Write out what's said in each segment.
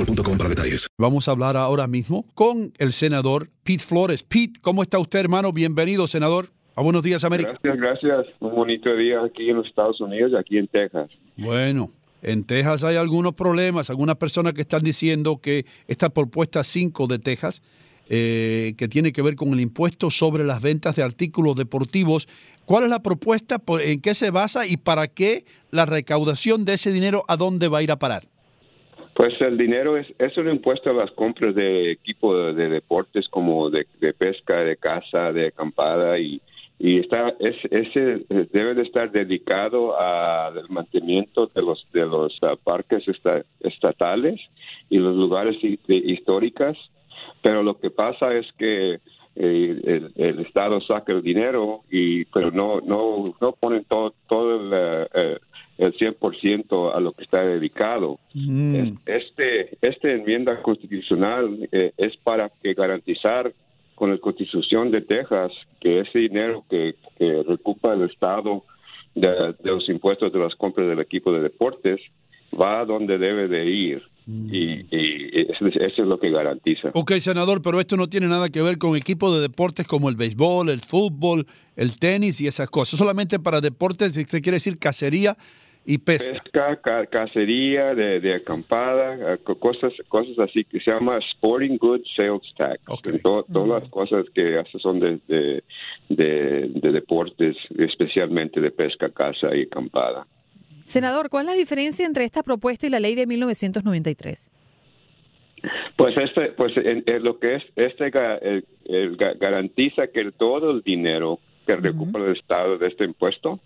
boostmobile.com para detalles. Vamos a hablar ahora mismo con el senador Pete Flores. Pete, ¿cómo está usted, hermano? Bienvenido, senador. A Buenos Días, América. Gracias, gracias. Un bonito día aquí en los Estados Unidos y aquí en Texas. Bueno, en Texas hay algunos problemas, algunas personas que están diciendo que esta propuesta 5 de Texas, eh, que tiene que ver con el impuesto sobre las ventas de artículos deportivos, ¿cuál es la propuesta? ¿En qué se basa y para qué la recaudación de ese dinero a dónde va a ir a parar? Pues el dinero es, es un impuesto a las compras de equipo de, de deportes como de, pesca, de caza, de acampada y, y está es, ese debe de estar dedicado al mantenimiento de los de los ah, parques esta- estatales y los lugares hi- históricas. Pero lo que pasa es que eh, el, el estado saca el dinero y pero no no no ponen todo todo el, eh, el 100% a lo que está dedicado. Mm. Este, esta enmienda constitucional eh, es para que garantizar con la Constitución de Texas que ese dinero que, que recupera el Estado de, de los impuestos de las compras del equipo de deportes va a donde debe de ir. Y, y eso, es- eso es lo que garantiza. Ok, senador, pero esto no tiene nada que ver con equipos de deportes como el béisbol, el fútbol, el tenis y esas cosas. Solamente para deportes, se quiere decir cacería y pesca. pesca, ca- cacería, de, de acampada, eh, co- cosas, cosas así que se llama Sporting Goods Sales Tax. To- todas las cosas que son de, de, de- de deportes, especialmente de pesca, caza y acampada. Senador, ¿cuál es la diferencia entre esta propuesta y la ley de 1993? Pues este, pues en, en lo que es este ga- el- el ga- garantiza que todo el dinero que recupera el Estado de este impuesto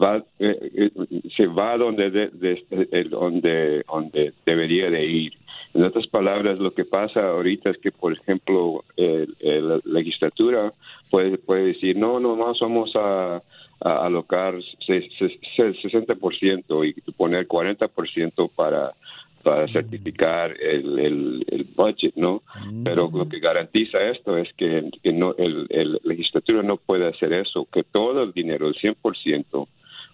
va eh, eh, se va donde de- de- donde donde debería de ir. En otras palabras, lo que pasa ahorita es que, por ejemplo, el- el- la legislatura puede puede decir no, no más vamos a a alocar se- se- se- 60% y poner 40% para para certificar el, el, el budget, ¿no? Pero lo que garantiza esto es que, que no el, el legislatura no puede hacer eso, que todo el dinero, el 100%,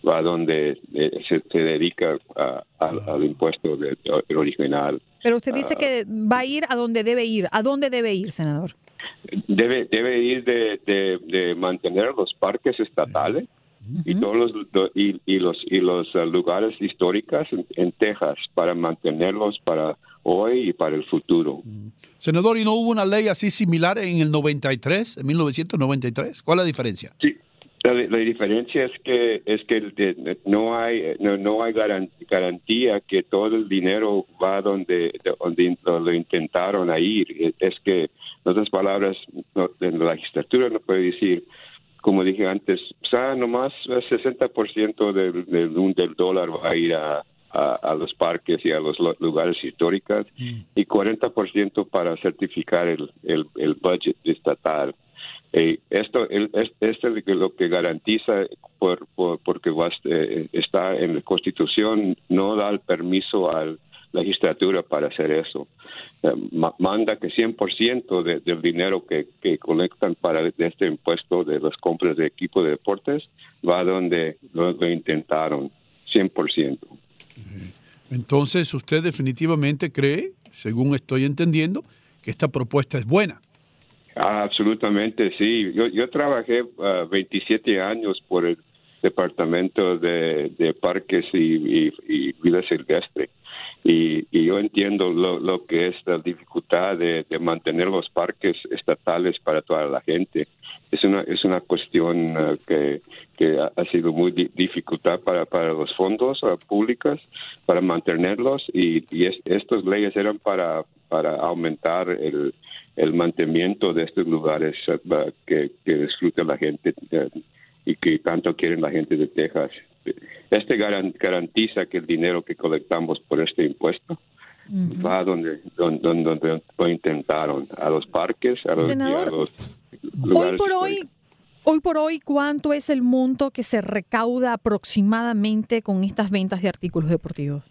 va donde eh, se, se dedica a- al- al impuesto de- original. Pero usted dice Ah. que va a ir a donde debe ir. ¿A dónde debe ir, senador? Debe, debe ir de, de, de mantener los parques estatales y todos los lo- y, y los y los lugares históricos en, en Texas para mantenerlos para hoy y para el futuro. Senador, ¿y no hubo una ley así similar en el 93, en 1993? ¿Cuál es la diferencia? Sí, La, la diferencia es que es que no hay no, no hay garan- garantía que todo el dinero va donde donde lo intentaron a ir. Es que, en otras palabras, en la legislatura no puede decir, como dije antes, o sea, nomás el 60% del, del, del dólar va a ir a, a, a los parques y a los lo- lugares históricos y 40% para certificar el, el, el budget estatal. Eh, esto es, esto es lo que- garantiza por, por- porque va, eh, está en la Constitución no da el permiso a la legislatura para hacer eso. Eh, ma- manda que 100% de, del dinero que, que colectan para este impuesto de las compras de equipo de deportes va donde lo, lo intentaron, 100%. Entonces, usted definitivamente cree, según estoy entendiendo, que esta propuesta es buena. Ah, absolutamente, sí. Yo, yo trabajé ah, 27 años por el Departamento de, de Parques y, y- y Vida Silvestre. Y, y yo entiendo lo, lo que es la dificultad de, de mantener los parques estatales para toda la gente. Es una, es una cuestión ah, que, que ha, sido muy di- dificultad para, para los fondos ah, públicos, para mantenerlos. Y, y es- estas leyes eran para, para aumentar el, el mantenimiento de estos lugares eh, que, que disfruta la gente eh, y que tanto quieren la gente de Texas. Este garan- garantiza que el dinero que colectamos por este impuesto va donde, donde, donde, donde lo intentaron, a los parques, a los, a Senador, los Hoy lugares por hoy, hoy por hoy, ¿cuánto es el monto que se recauda aproximadamente con estas ventas de artículos deportivos?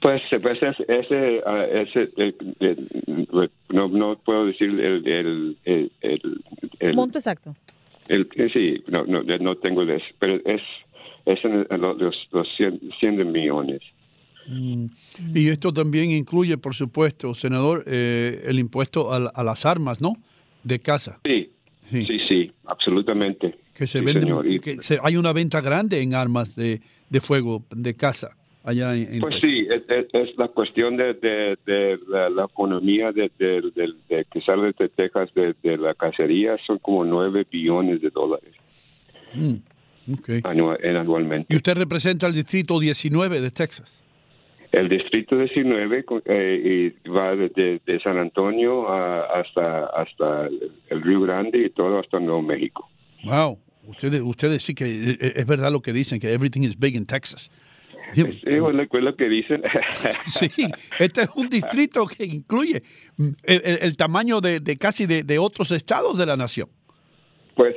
Pues, pues ese, ese, ah, ese, el- el- no, no puedo decir el, el, el, el- el- Monto exacto. El, eh, sí, no, no, no tengo el, pero es, es en el- los, los, los 100, 100 de millones. Mm. Y esto también incluye, por supuesto, senador, eh, el impuesto a, a las armas, ¿no? De casa. Sí, sí, sí, absolutamente. Que se Sí, venden, señor. Que se- hay una venta grande en armas de, de fuego de casa allá en, en Pues Texas. sí, es, la cuestión de, de, de la, la economía de, de, que sale de Texas de, la cacería, son como 9 billones de dólares Mm, ok. anua- en anualmente. Y usted representa el distrito 19 de Texas. El distrito 19 co- eh, y va desde de San Antonio a- hasta hasta el, el Río Grande y todo hasta Nuevo México. Wow. Ustedes, ustedes sí que eh, eh, es verdad lo que dicen, que everything is big in Texas. Sí, es lo, es lo que dicen. Sí, este es un distrito que incluye mm, el, el- el tamaño de, de casi de, de otros estados de la nación. Pues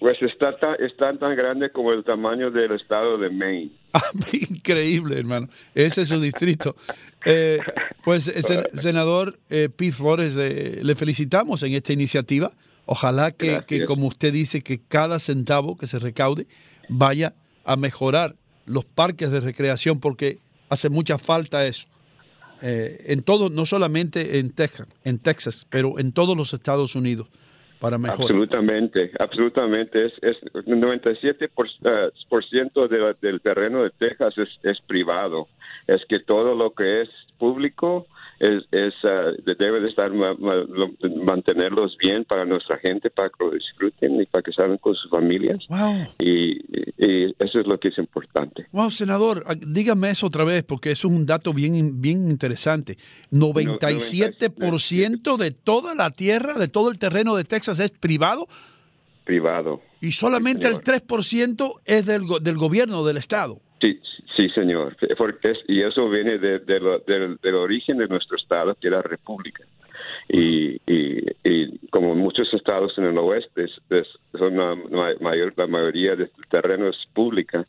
pues está ta- está tan grande como el tamaño del estado de Maine. Increíble, hermano. Ese es su distrito. Eh, pues, eh, sen- senador eh, Pete Flores, eh, le felicitamos en esta iniciativa. Ojalá que, que, como usted dice, que cada centavo que se recaude vaya a mejorar los parques de recreación, porque hace mucha falta eso. Eh, en todo, no solamente en Texas, en Texas, pero en todos los Estados Unidos, para mejorar. Absolutamente, absolutamente. Es, es 97% por, eh, por ciento de del terreno de Texas es, es privado. Es que todo lo que es público es, es de- debe de estar ma- ma- lo- mantenerlos bien para nuestra gente, para que lo disfruten y para que salgan con sus familias. Wow. Y, y eso es lo que es importante. Wow, senador, ah, dígame eso otra vez porque eso es un dato bien, bien interesante. 97% de toda la tierra, de todo el terreno de Texas es privado Privado. y solamente el 3% es del, del gobierno, del Estado. Sí, sí, señor. Porque y eso viene de, de lo- del, origen de nuestro estado, que era república. Y, y, como muchos estados en el oeste, es- es- la, ma- mayor, la mayoría del terreno es pública,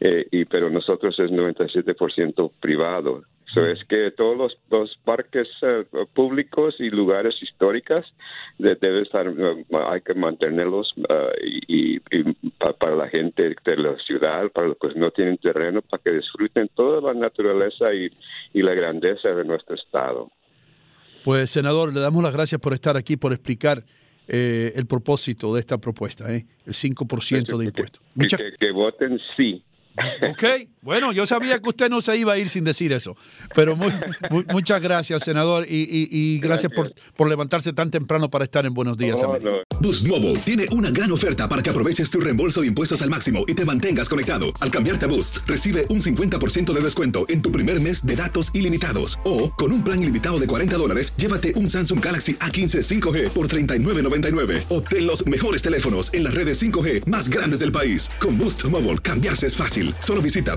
eh, y pero nosotros es 97% privado. So es que todos los, los parques eh, públicos y lugares históricos de- debe estar, eh, hay que mantenerlos eh, y, y pa- para la gente de la ciudad, para los que no tienen terreno, para que disfruten toda la naturaleza y, y la grandeza de nuestro estado. Pues, senador, le damos las gracias por estar aquí, por explicar eh, el propósito de esta propuesta, ¿eh? el 5% de impuestos. Que, que- que voten sí. Ok, bueno, yo sabía que usted no se iba a ir sin decir eso, pero muy, muy- muchas gracias, senador, y, y- y gracias, por, por levantarse tan temprano para estar en Buenos Días, América. Boost Mobile tiene una gran oferta para que aproveches tu reembolso de impuestos al máximo y te mantengas conectado. Al cambiarte a Boost, recibe un 50% de descuento en tu primer mes de datos ilimitados. O, con un plan ilimitado de 40 dólares, llévate un Samsung Galaxy A15 5G por $39.99. Obtén los mejores teléfonos en las redes 5G más grandes del país. Con Boost Mobile, cambiarse es fácil. Solo visita